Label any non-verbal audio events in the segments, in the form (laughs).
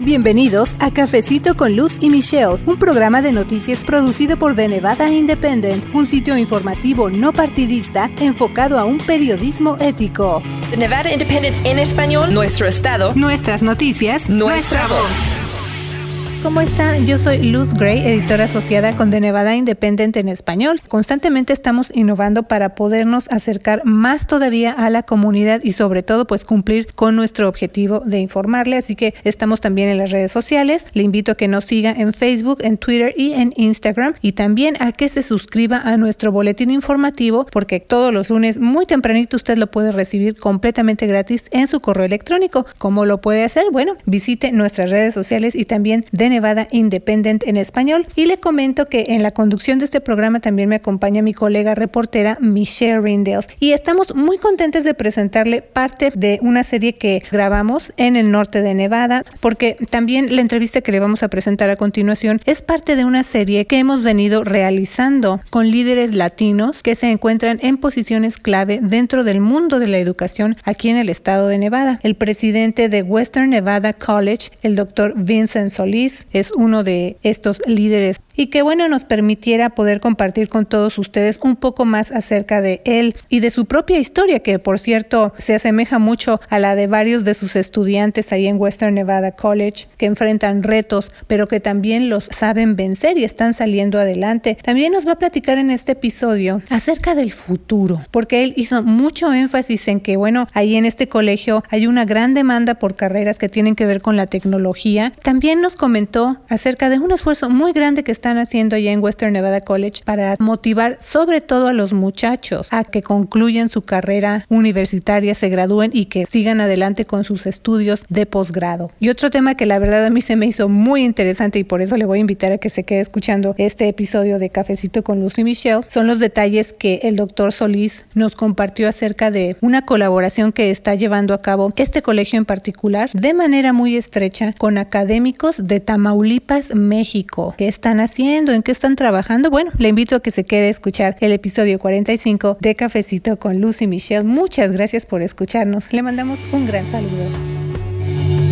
Bienvenidos a Cafecito con Luz y Michelle, un programa de noticias producido por The Nevada Independent, un sitio informativo no partidista enfocado a un periodismo ético. The Nevada Independent en español, nuestro estado, nuestras noticias, nuestra, voz. ¿Cómo está? Yo soy Luz Gray, editora asociada con The Nevada Independent en español. Constantemente estamos innovando para podernos acercar más todavía a la comunidad y sobre todo pues cumplir con nuestro objetivo de informarle. Así que estamos también en las redes sociales. Le invito a que nos siga en Facebook, en Twitter y en Instagram y también a que se suscriba a nuestro boletín informativo porque todos los lunes muy tempranito usted lo puede recibir completamente gratis en su correo electrónico. ¿Cómo lo puede hacer? Bueno, visite nuestras redes sociales y también de Nevada Independent en español. Y le comento que en la conducción de este programa también me acompaña mi colega reportera Michelle Rindels. Y estamos muy contentos de presentarle parte de una serie que grabamos en el norte de Nevada, porque también la entrevista que le vamos a presentar a continuación es parte de una serie que hemos venido realizando con líderes latinos que se encuentran en posiciones clave dentro del mundo de la educación aquí en el estado de Nevada. El presidente de Western Nevada College, el doctor Vincent Solís, es uno de estos líderes y que bueno nos permitiera poder compartir con todos ustedes un poco más acerca de él y de su propia historia que por cierto se asemeja mucho a la de varios de sus estudiantes ahí en Western Nevada College que enfrentan retos pero que también los saben vencer y están saliendo adelante. También nos va a platicar en este episodio acerca del futuro porque él hizo mucho énfasis en que bueno ahí en este colegio hay una gran demanda por carreras que tienen que ver con la tecnología. También nos comentó acerca de un esfuerzo muy grande que están haciendo allá en Western Nevada College para motivar sobre todo a los muchachos a que concluyan su carrera universitaria, se gradúen y que sigan adelante con sus estudios de posgrado. Y otro tema que la verdad a mí se me hizo muy interesante y por eso le voy a invitar a que se quede escuchando este episodio de Cafecito con Lucy Michelle son los detalles que el doctor Solís nos compartió acerca de una colaboración que está llevando a cabo este colegio en particular de manera muy estrecha con académicos de Tamaulipas, México. ¿Qué están haciendo? ¿En qué están trabajando? Bueno, le invito a que se quede a escuchar el episodio 45 de Cafecito con Lucy Michelle. Muchas gracias por escucharnos. Le mandamos un gran saludo.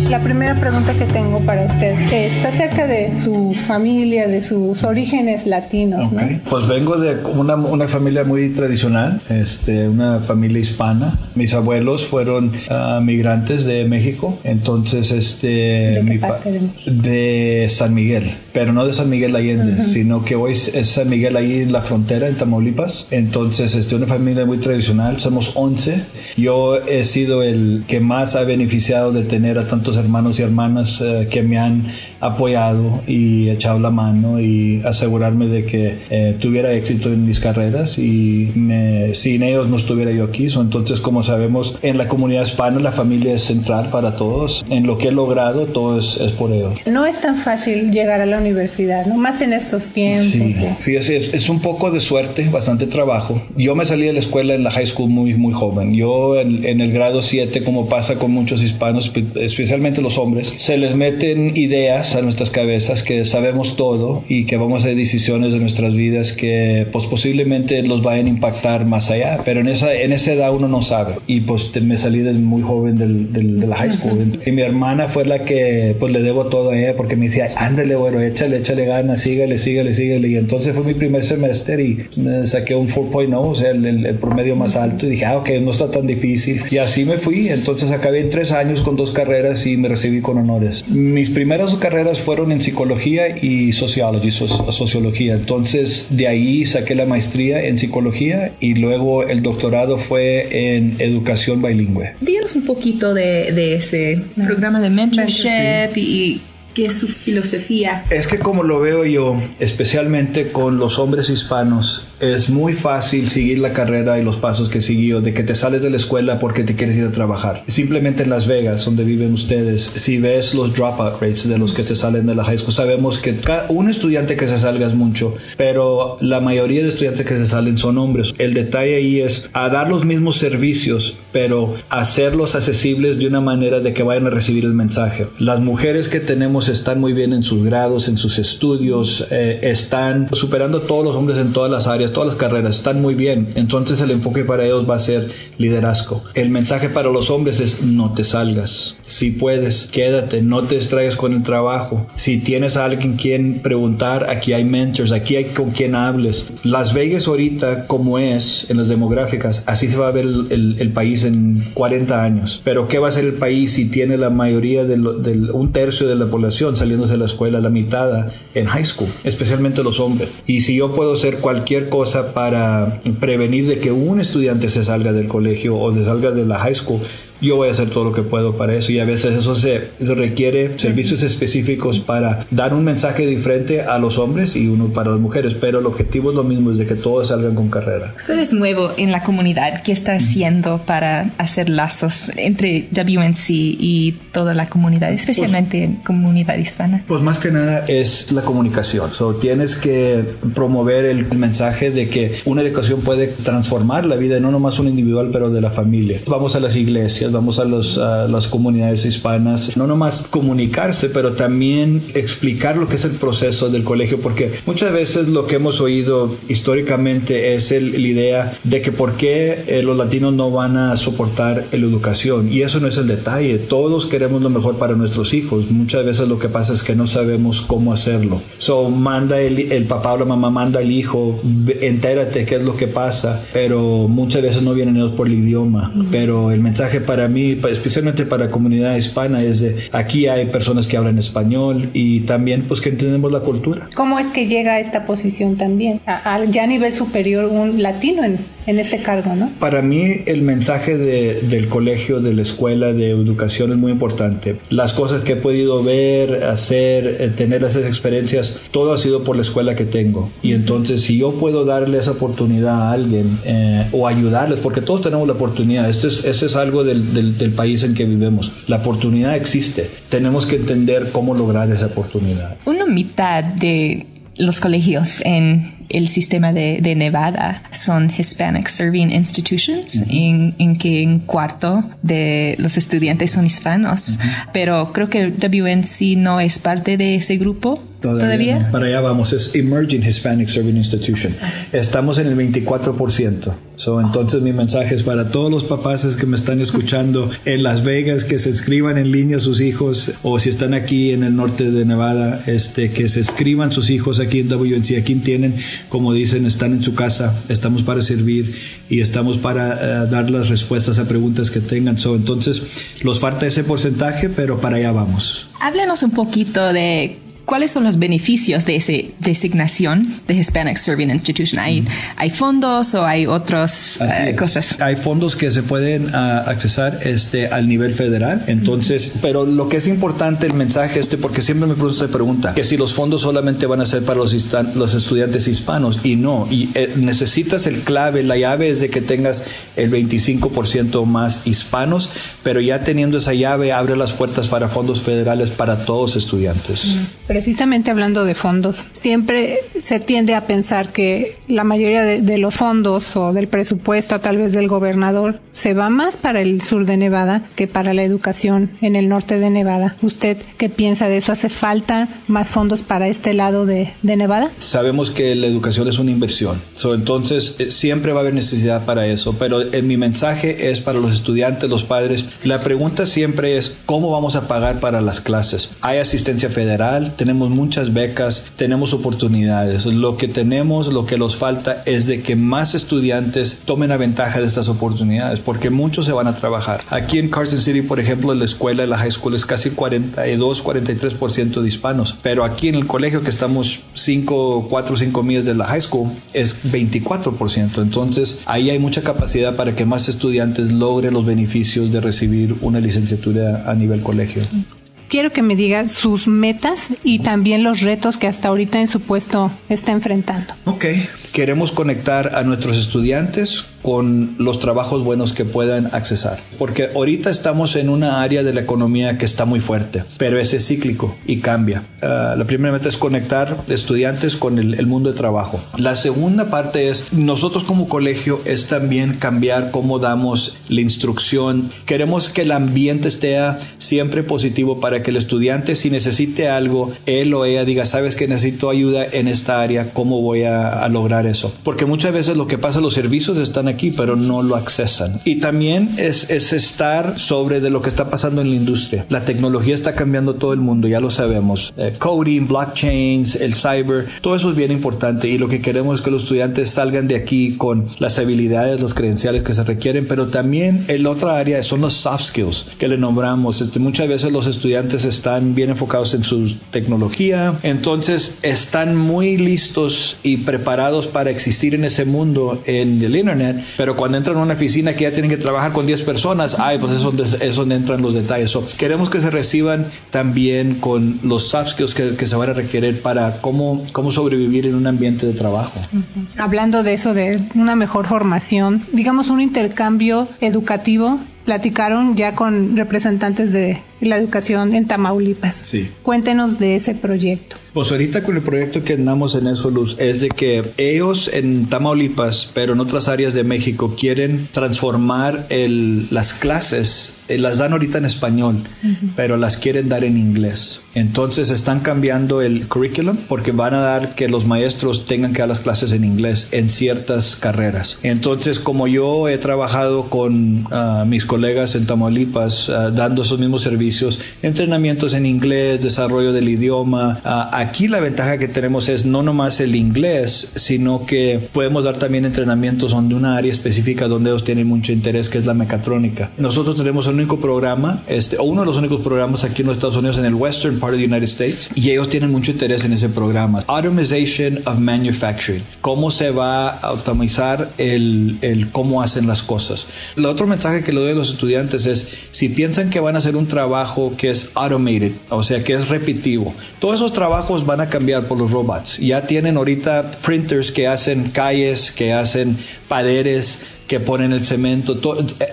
La primera pregunta que tengo para usted es acerca de su familia, de sus orígenes latinos. ¿no? Pues vengo de una, una, familia muy tradicional, este, una familia hispana. Mis abuelos fueron uh, migrantes de México, entonces este, ¿De, mi parte de, de, San Miguel, pero no de San Miguel Allende, uh -huh. sino que hoy es San Miguel ahí en la frontera, en Tamaulipas. Entonces, este, una familia muy tradicional, somos 11. Yo he sido el que más ha beneficiado de tener a tantos hermanos y hermanas eh, que me han apoyado y echado la mano y asegurarme de que eh, tuviera éxito en mis carreras y me, sin ellos no estuviera yo aquí. So, entonces, como sabemos, en la comunidad hispana la familia es central para todos. En lo que he logrado, todo es, es por ellos. No es tan fácil llegar a la universidad, ¿no? Más en estos tiempos. Sí, fíjese, es, es un poco de suerte, bastante trabajo. Yo me salí de la escuela en la high school muy, muy joven. Yo en, en el grado 7, como pasa con muchos hispanos, especialmente los hombres, se les meten ideas a nuestras cabezas que sabemos todo y que vamos a hacer decisiones de nuestras vidas que pues posiblemente los vayan a impactar más allá, pero en esa, en esa edad uno no sabe. Y pues me salí desde muy joven del, del, de la high school. Y mi hermana fue la que pues le debo todo a ella porque me decía, ándale, bueno, échale, échale ganas, sígale, sígale, sígale. Y entonces fue mi primer semestre y me saqué un 4.0, o sea, el, el, el, promedio más alto. Y dije, ah, ok, no está tan difícil. Y así me fui. Entonces acabé en tres años con dos carreras y me recibí con honores. Mis primeras carreras fueron en psicología y sociología, sociología. Entonces de ahí saqué la maestría en psicología y luego el doctorado fue en educación bilingüe. Díganos un poquito de, de ese programa de mentorship sí. y es su filosofía. Es que como lo veo yo, especialmente con los hombres hispanos, es muy fácil seguir la carrera y los pasos que siguió, de que te sales de la escuela porque te quieres ir a trabajar. Simplemente en Las Vegas, donde viven ustedes, si ves los dropout rates de los que se salen de la high school, sabemos que un estudiante que se salga es mucho, pero la mayoría de estudiantes que se salen son hombres. El detalle ahí es a dar los mismos servicios, pero hacerlos accesibles de una manera de que vayan a recibir el mensaje. Las mujeres que tenemos están muy bien en sus grados, en sus estudios, eh, están superando a todos los hombres en todas las áreas, todas las carreras, están muy bien. Entonces el enfoque para ellos va a ser liderazgo. El mensaje para los hombres es no te salgas. Si puedes, quédate, no te distraigas con el trabajo. Si tienes a alguien quien preguntar, aquí hay mentors, aquí hay con quien hables. Las Vegas ahorita, como es en las demográficas, así se va a ver el, país en 40 años. Pero ¿qué va a ser el país si tiene la mayoría de un tercio de la población saliéndose de la escuela, la mitad en high school, especialmente los hombres? Y si yo puedo hacer cualquier cosa para prevenir de que un estudiante se salga del colegio o se salga de la high school, yo voy a hacer todo lo que puedo para eso. Y a veces eso se, requiere servicios específicos para dar un mensaje diferente a los hombres y uno para las mujeres, pero el objetivo es lo mismo, es de que todos salgan con carrera. Usted es nuevo en la comunidad, ¿qué está haciendo para hacer lazos entre WNC y toda la comunidad, especialmente en comunidad hispana? Pues más que nada es la comunicación, so, tienes que promover el mensaje de que una educación puede transformar la vida, no nomás un individual, pero de la familia. Vamos a las iglesias, vamos a, las comunidades hispanas, no nomás comunicarse, pero también explicar lo que es el proceso del colegio, porque muchas veces lo que hemos oído históricamente es el, la idea de que por qué eh, los latinos no van a soportar la educación, y eso no es el detalle, todos queremos lo mejor para nuestros hijos, muchas veces lo que pasa es que no sabemos cómo hacerlo. So, manda el, el papá o la mamá, manda al hijo, entérate qué es lo que pasa, pero muchas veces no vienen ellos por el idioma, pero el mensaje para para mí, especialmente para la comunidad hispana, es de aquí hay personas que hablan español y también pues que entendemos la cultura. ¿Cómo es que llega a esta posición también? A, ya a nivel superior, un latino en, en este cargo, ¿no? Para mí el mensaje de, del colegio, de la escuela, de educación es muy importante. Las cosas que he podido ver, hacer, eh, tener esas experiencias, todo ha sido por la escuela que tengo. Y entonces si yo puedo darle esa oportunidad a alguien eh, o ayudarles, porque todos tenemos la oportunidad, este es, este es algo del, del, país en que vivemos. La oportunidad existe. Tenemos que entender cómo lograr esa oportunidad. Una mitad de los colegios en el sistema de, de Nevada son Hispanic Serving Institutions, en, en, que un cuarto de los estudiantes son hispanos, pero creo que WNC no es parte de ese grupo. Todavía. Para allá vamos, es Emerging Hispanic Serving Institution. Estamos en el 24%. So, entonces mi mensaje es para todos los papás que me están escuchando en Las Vegas, que se escriban en línea sus hijos, o si están aquí en el norte de Nevada, este, que se escriban sus hijos aquí en WNC. Aquí tienen como dicen, están en su casa, estamos para servir y estamos para eh, dar las respuestas a preguntas que tengan. So, entonces, los falta ese porcentaje, pero para allá vamos. Háblenos un poquito de ¿Cuáles son los beneficios de esa designación de Hispanic Serving Institution? ¿Hay, ¿hay fondos o hay otras eh, cosas? Hay fondos que se pueden uh, accesar este, al nivel federal. Entonces, pero lo que es importante el mensaje este, porque siempre me preguntan pregunta, que si los fondos solamente van a ser para los, los estudiantes hispanos y no. Y eh, necesitas el clave, la llave es de que tengas el 25% más hispanos, pero ya teniendo esa llave abre las puertas para fondos federales para todos estudiantes precisamente hablando de fondos, siempre se tiende a pensar que la mayoría de, los fondos o del presupuesto, tal vez del gobernador, se va más para el sur de Nevada que para la educación en el norte de Nevada. ¿Usted qué piensa de eso? ¿Hace falta más fondos para este lado de, Nevada? Sabemos que la educación es una inversión, entonces eh, siempre va a haber necesidad para eso, pero mi mensaje es para los estudiantes, los padres. La pregunta siempre es cómo vamos a pagar para las clases. ¿Hay asistencia federal? Tenemos muchas becas, tenemos oportunidades. Lo que tenemos, lo que nos falta es de que más estudiantes tomen la ventaja de estas oportunidades, porque muchos se van a trabajar. Aquí en Carson City, por ejemplo, en la escuela, en la high school es casi 42, 43% de hispanos, pero aquí en el colegio que estamos 5, 4, 5 millas de la high school es 24%. Entonces, ahí hay mucha capacidad para que más estudiantes logren los beneficios de recibir una licenciatura a nivel colegio quiero que me diga sus metas y también los retos que hasta ahorita en su puesto está enfrentando. Ok, queremos conectar a nuestros estudiantes con los trabajos buenos que puedan accesar. Porque ahorita estamos en una área de la economía que está muy fuerte, pero ese es cíclico y cambia. Ah, la primera meta es conectar estudiantes con el, el, mundo de trabajo. La segunda parte es, nosotros como colegio es también cambiar cómo damos la instrucción. Queremos que el ambiente esté siempre positivo para que el estudiante, si necesite algo, él o ella diga, sabes que necesito ayuda en esta área, ¿cómo voy a, a lograr eso? Porque muchas veces lo que pasa, los servicios están aquí, pero no lo accesan. Y también es, es estar sobre de lo que está pasando en la industria. La tecnología está cambiando todo el mundo, ya lo sabemos. Eh, coding, blockchains, el cyber, todo eso es bien importante y lo que queremos es que los estudiantes salgan de aquí con las habilidades, los credenciales que se requieren, pero también el otra área son los soft skills que le nombramos. Este, muchas veces los estudiantes están bien enfocados en su tecnología, entonces están muy listos y preparados para existir en ese mundo en el internet, pero cuando entran a una oficina que ya tienen que trabajar con 10 personas, ay, pues es donde, es donde entran los detalles. queremos que se reciban también con los soft skills que, que, se van a requerir para cómo, cómo sobrevivir en un ambiente de trabajo. Hablando de eso, de una mejor formación, digamos un intercambio educativo platicaron ya con representantes de la educación en Tamaulipas. Sí. Cuéntenos de ese proyecto. Pues ahorita con el proyecto que andamos en eso, Luz, es de que ellos en Tamaulipas, pero en otras áreas de México, quieren transformar el, las clases, eh, las dan ahorita en español, pero las quieren dar en inglés. Entonces están cambiando el curriculum porque van a dar que los maestros tengan que dar las clases en inglés en ciertas carreras. Entonces, como yo he trabajado con ah, mis colegas en Tamaulipas, ah, dando esos mismos servicios, entrenamientos en inglés, desarrollo del idioma, uh, aquí la ventaja que tenemos es no nomás el inglés, sino que podemos dar también entrenamientos donde una área específica donde ellos tienen mucho interés, que es la mecatrónica. Nosotros tenemos el único programa, este, o uno de los únicos programas aquí en los Estados Unidos, en el Western part of the United States, y ellos tienen mucho interés en ese programa. Automation of Manufacturing. Cómo se va a automatizar el, el cómo hacen las cosas. El otro mensaje que le doy a los estudiantes es, si piensan que van a hacer un trabajo que es automated, o sea, que es repetitivo, todos esos trabajos van a cambiar por los robots. Ya tienen ahorita printers que hacen calles, que hacen paredes, que ponen el cemento,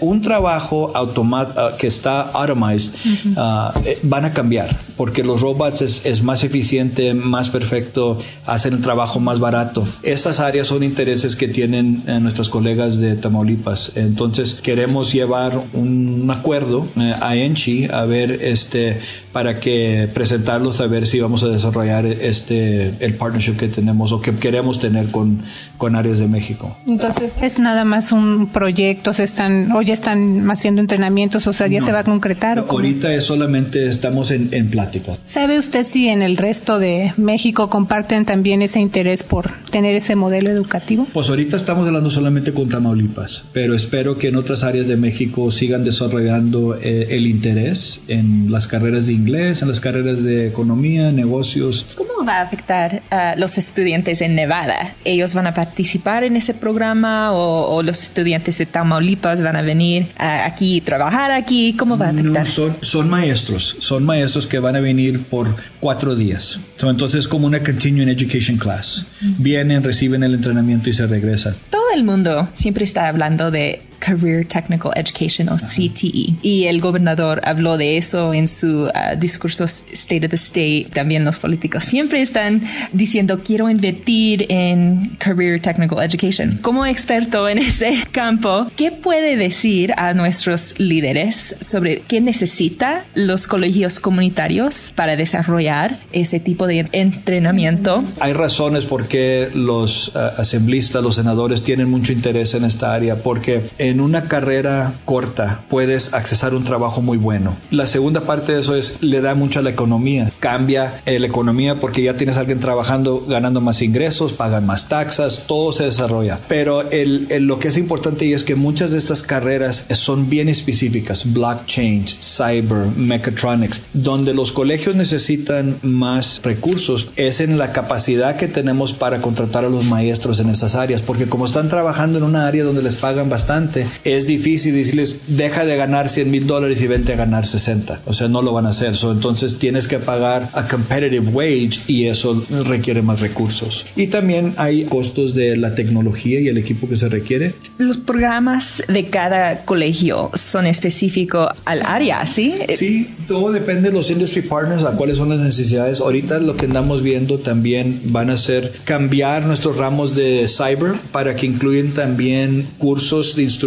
un trabajo automático ah, que está automized ah, eh, van a cambiar porque los robots es, más eficiente, más perfecto, hacen el trabajo más barato. Esas áreas son intereses que tienen eh, nuestros colegas de Tamaulipas. Entonces queremos llevar un acuerdo eh, a Enchi a ver este para que presentarlos a ver si vamos a desarrollar este el partnership que tenemos o que queremos tener con, con áreas de México. Entonces es nada más un proyectos, están, o ya están haciendo entrenamientos, o sea, ya se va a concretar. ahorita es solamente estamos en, en plática. ¿Sabe usted si en el resto de México comparten también ese interés por tener ese modelo educativo? Pues ahorita estamos hablando solamente con Tamaulipas, pero espero que en otras áreas de México sigan desarrollando eh, el interés en las carreras de inglés, en las carreras de economía, negocios. ¿Cómo va a afectar a los estudiantes en Nevada? ¿Ellos van a participar en ese programa o, o los estudiantes de Tamaulipas van a venir aquí trabajar aquí? ¿Cómo va a afectar? son, son maestros, son maestros que van a venir por cuatro días. entonces como una continuing education class. Vienen, reciben el entrenamiento y se regresan. Todo el mundo siempre está hablando de Career Technical Education o CTE. Y el gobernador habló de eso en su uh, discurso State of the State. También los políticos siempre están diciendo quiero invertir en Career Technical Education. Como experto en (laughs) ese campo, ¿qué puede decir a nuestros líderes sobre qué necesita los colegios comunitarios para desarrollar ese tipo de entrenamiento? Hay razones por qué los uh, asamblistas, los senadores tienen mucho interés en esta área, porque en una carrera corta puedes accesar un trabajo muy bueno. La segunda parte de eso es, le da mucho a la economía. Cambia eh, la economía porque ya tienes a alguien trabajando, ganando más ingresos, pagan más taxas, todo se desarrolla. Pero el, lo que es importante y es que muchas de estas carreras son bien específicas, blockchain, cyber, mechatronics, donde los colegios necesitan más recursos, es en la capacidad que tenemos para contratar a los maestros en esas áreas, porque como están trabajando en una área donde les pagan bastante, es difícil decirles, deja de ganar 100 mil dólares y vente a ganar 60. O sea, no lo van a hacer. entonces tienes que pagar a competitive wage y eso requiere más recursos. Y también hay costos de la tecnología y el equipo que se requiere. Los programas de cada colegio son específicos al área, ¿sí? Sí, todo depende de los industry partners, a cuáles son las necesidades. Ahorita lo que andamos viendo también van a ser cambiar nuestros ramos de cyber para que incluyan también cursos de instrucción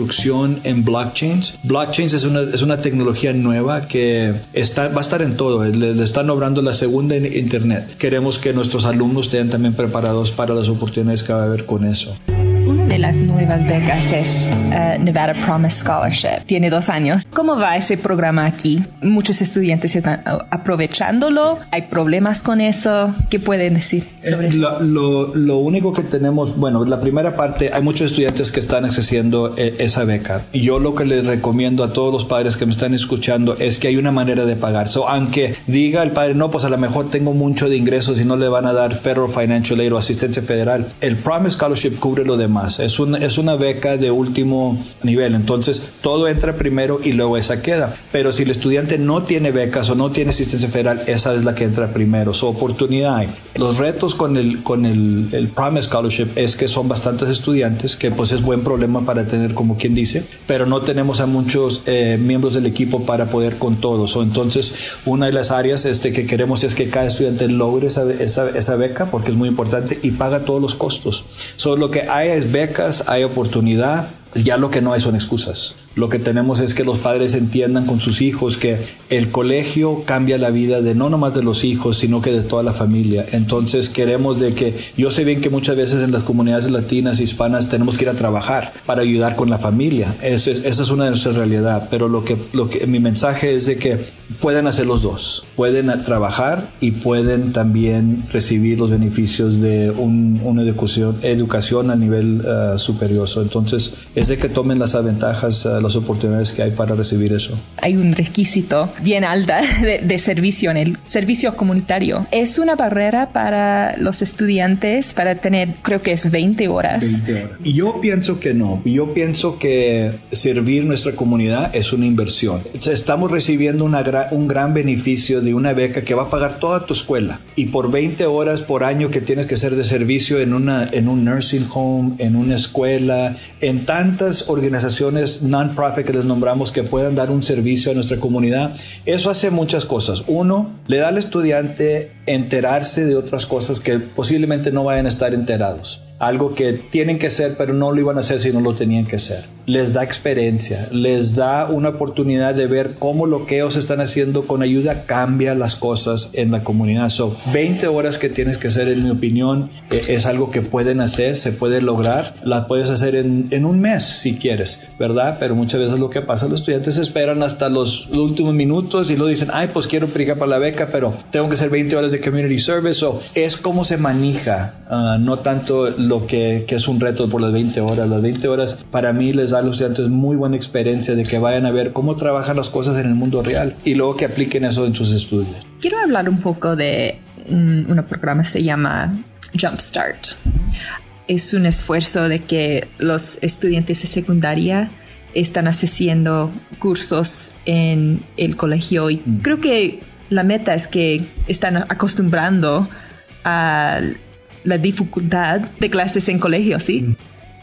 en blockchains. Blockchains es una, es una tecnología nueva que está, va a estar en todo, le, están obrando la segunda Internet. Queremos que nuestros alumnos estén también preparados para las oportunidades que va a haber con eso de las nuevas becas es uh, Nevada Promise Scholarship. Tiene dos años. ¿Cómo va ese programa aquí? Muchos estudiantes están uh, aprovechándolo. ¿Hay problemas con eso? ¿Qué pueden decir sobre eso? Lo, lo, único que tenemos, bueno, la primera parte, hay muchos estudiantes que están accediendo eh, esa beca. Y yo lo que les recomiendo a todos los padres que me están escuchando es que hay una manera de pagar. So, aunque diga el padre, no, pues a lo mejor tengo mucho de ingresos y no le van a dar Federal Financial Aid o asistencia federal, el Promise Scholarship cubre lo demás. Es, un, es una beca de último nivel. Entonces, todo entra primero y luego esa queda. Pero si el estudiante no tiene becas o no tiene asistencia federal, esa es la que entra primero. Su oportunidad Los retos con el, con el, el Promise Scholarship es que son bastantes estudiantes, que pues es buen problema para tener, como quien dice, pero no tenemos a muchos eh, miembros del equipo para poder con todos. O entonces, una de las áreas este, que queremos es que cada estudiante logre esa, esa, esa beca, porque es muy importante, y paga todos los costos. Solo lo que hay es beca hay oportunidad, ya lo que no hay son excusas. Lo que tenemos es que los padres entiendan con sus hijos que el colegio cambia la vida de no nomás de los hijos, sino que de toda la familia. Entonces queremos de que, yo sé bien que muchas veces en las comunidades latinas, hispanas, tenemos que ir a trabajar para ayudar con la familia. Esa es, esa es una de nuestras realidades. Pero lo que, lo que, mi mensaje es de que pueden hacer los dos. Pueden trabajar y pueden también recibir los beneficios de una educación, educación a nivel uh, superior. Entonces, es de que tomen las ventajas, uh, las oportunidades que hay para recibir eso. Hay un requisito bien alta (laughs) de, servicio en el servicio comunitario. ¿Es una barrera para los estudiantes para tener, creo que es 20 horas? 20 horas. Yo pienso que no. Yo pienso que servir nuestra comunidad es una inversión. Estamos recibiendo una un gran beneficio de una beca que va a pagar toda tu escuela. Y por 20 horas por año que tienes que ser de servicio en, una, en un nursing home, en una escuela, en tantas organizaciones non que les nombramos que puedan dar un servicio a nuestra comunidad, eso hace muchas cosas. Uno, le da al estudiante enterarse de otras cosas que posiblemente no vayan a estar enterados algo que tienen que hacer, pero no lo iban a hacer si no lo tenían que hacer. Les da experiencia, les da una oportunidad de ver cómo lo que ellos están haciendo con ayuda cambia las cosas en la comunidad. So, 20 horas que tienes que hacer, en mi opinión, eh, es algo que pueden hacer, se puede lograr, la puedes hacer en, en, un mes si quieres, ¿verdad? Pero muchas veces lo que pasa, los estudiantes esperan hasta los, últimos minutos y lo dicen, ay, pues quiero aplicar para la beca, pero tengo que hacer 20 horas de community service. o es como se maneja, uh, no tanto lo que, que, es un reto por las 20 horas. Las 20 horas para mí les da a los estudiantes muy buena experiencia de que vayan a ver cómo trabajan las cosas en el mundo real y luego que apliquen eso en sus estudios. Quiero hablar un poco de un, un programa que se llama Jumpstart. Es un esfuerzo de que los estudiantes de secundaria están haciendo cursos en el colegio y mm. creo que la meta es que están acostumbrando a la dificultad de clases en colegio, ¿sí? Mm.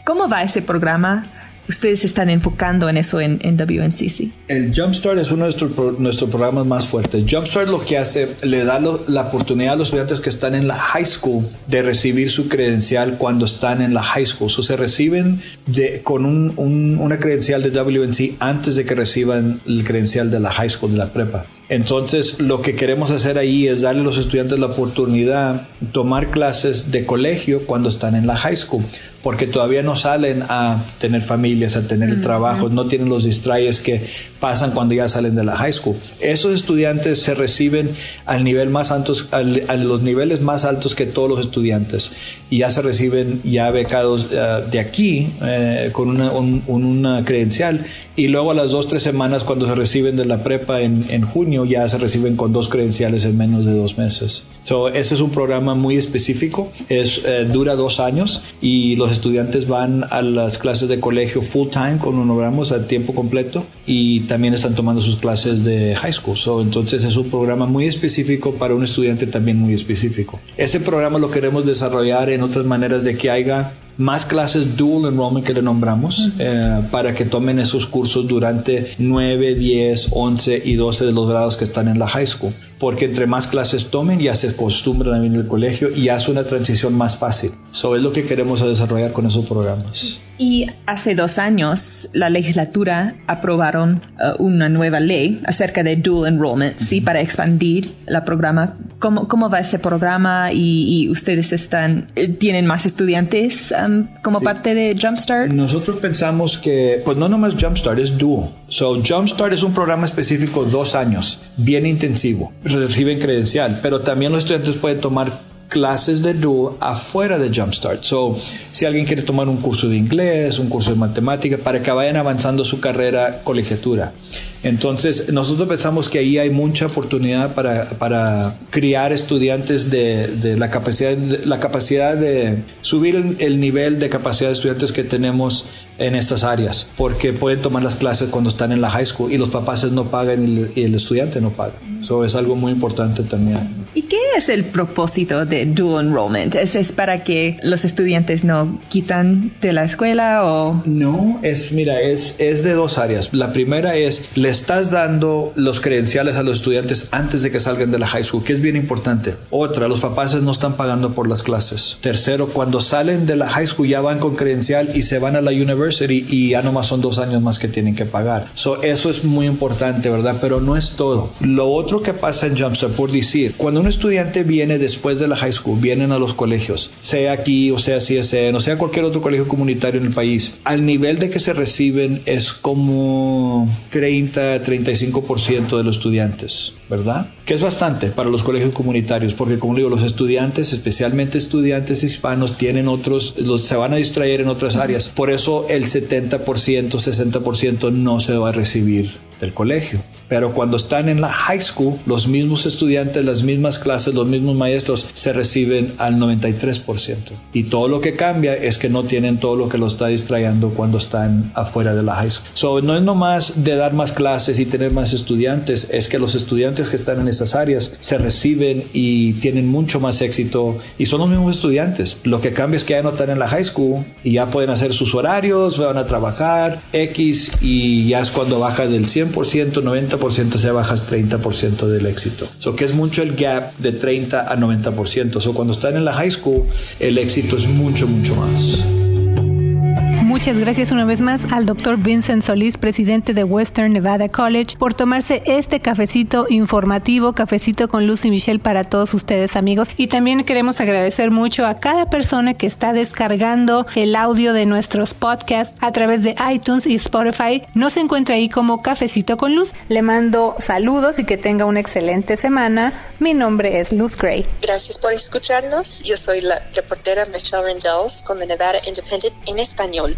¿Cómo va ese programa? ustedes están enfocando en eso en, WNCC? El Jumpstart es uno de nuestros, nuestros programas más fuertes. Jumpstart lo que hace, le da la oportunidad a los estudiantes que están en la high school de recibir su credencial cuando están en la high school. O se reciben de, con un, una credencial de WNC antes de que reciban el credencial de la high school, de la prepa. Entonces, lo que queremos hacer ahí es darle a los estudiantes la oportunidad de tomar clases de colegio cuando están en la high school, porque todavía no salen a tener familias, a tener trabajo, no tienen los distrayes que pasan cuando ya salen de la high school. Esos estudiantes se reciben al nivel más altos, a los niveles más altos que todos los estudiantes. Y ya se reciben ya becados eh, de aquí eh, con una, una credencial. Y luego a las dos, tres semanas cuando se reciben de la prepa en, en junio, ya se reciben con dos credenciales en menos de dos meses. So, este es un programa muy específico, es, eh, dura dos años y los estudiantes van a las clases de colegio full time con un nombramos a tiempo completo y también están tomando sus clases de high school. So, entonces es un programa muy específico para un estudiante también muy específico. Ese programa lo queremos desarrollar en otras maneras de que haya más clases dual enrollment que le nombramos eh, para que tomen esos cursos durante 9, 10, 11 y 12 de los grados que están en la high school. Porque entre más clases tomen ya se acostumbran a venir al colegio y hace una transición más fácil. Eso es lo que queremos desarrollar con esos programas. Y hace dos años la legislatura aprobaron uh, una nueva ley acerca de dual enrollment, ¿sí? Para expandir la programa. ¿Cómo, cómo va ese programa y, ustedes están, eh, tienen más estudiantes um, como parte de Jumpstart? Nosotros pensamos que, pues no nomás Jumpstart, es dual. So, Jumpstart es un programa específico dos años, bien intensivo. Reciben credencial, pero también los estudiantes pueden tomar clases de Duo afuera de Jumpstart. So, si alguien quiere tomar un curso de inglés, un curso de matemática, para que vayan avanzando su carrera colegiatura. Entonces, nosotros pensamos que ahí hay mucha oportunidad para, para criar estudiantes de, de la, capacidad, de, la capacidad de subir el, el, nivel de capacidad de estudiantes que tenemos en estas áreas, porque pueden tomar las clases cuando están en la high school y los papás no pagan y el, y el estudiante no paga. Eso es algo muy importante también. ¿Y qué es el propósito de dual enrollment? ¿Es, ¿Es, para que los estudiantes no quitan de la escuela o...? No, es, mira, es, es de dos áreas. La primera es, le estás dando los credenciales a los estudiantes antes de que salgan de la high school, que es bien importante. Otra, los papás no están pagando por las clases. Tercero, cuando salen de la high school ya van con credencial y se van a la university y ya nomás son dos años más que tienen que pagar. So, eso es muy importante, ¿verdad? Pero no es todo. Lo otro que pasa en Jumpstart, por decir, cuando un estudiante viene después de la high school, vienen a los colegios, sea aquí o sea CSN o sea cualquier otro colegio comunitario en el país, al nivel de que se reciben es como 30, 35% de los estudiantes, ¿verdad? Que es bastante para los colegios comunitarios, porque como digo, los estudiantes, especialmente estudiantes hispanos, tienen otros, se van a distraer en otras áreas. Por eso el 70%, 60% no se va a recibir del colegio. Pero cuando están en la high school, los mismos estudiantes, las mismas clases, los mismos maestros se reciben al 93%. Y todo lo que cambia es que no tienen todo lo que los está distrayendo cuando están afuera de la high school. So, no es nomás de dar más clases y tener más estudiantes, es que los estudiantes que están en estas áreas se reciben y tienen mucho más éxito y son los mismos estudiantes. Lo que cambia es que ya no están en la high school y ya pueden hacer sus horarios, van a trabajar X y ya es cuando baja del 100%, 90% se bajas 30% del éxito. So que es mucho el gap de 30 a 90%. So cuando están en la high school, el éxito es mucho, mucho más. Muchas gracias una vez más al doctor Vincent Solís, presidente de Western Nevada College, por tomarse este cafecito informativo, cafecito con Luz y Michelle para todos ustedes amigos. Y también queremos agradecer mucho a cada persona que está descargando el audio de nuestros podcasts a través de iTunes y Spotify. No se encuentra ahí como cafecito con Luz. Le mando saludos y que tenga una excelente semana. Mi nombre es Luz Gray. Gracias por escucharnos. Yo soy la reportera Michelle Rangels con The Nevada Independent en español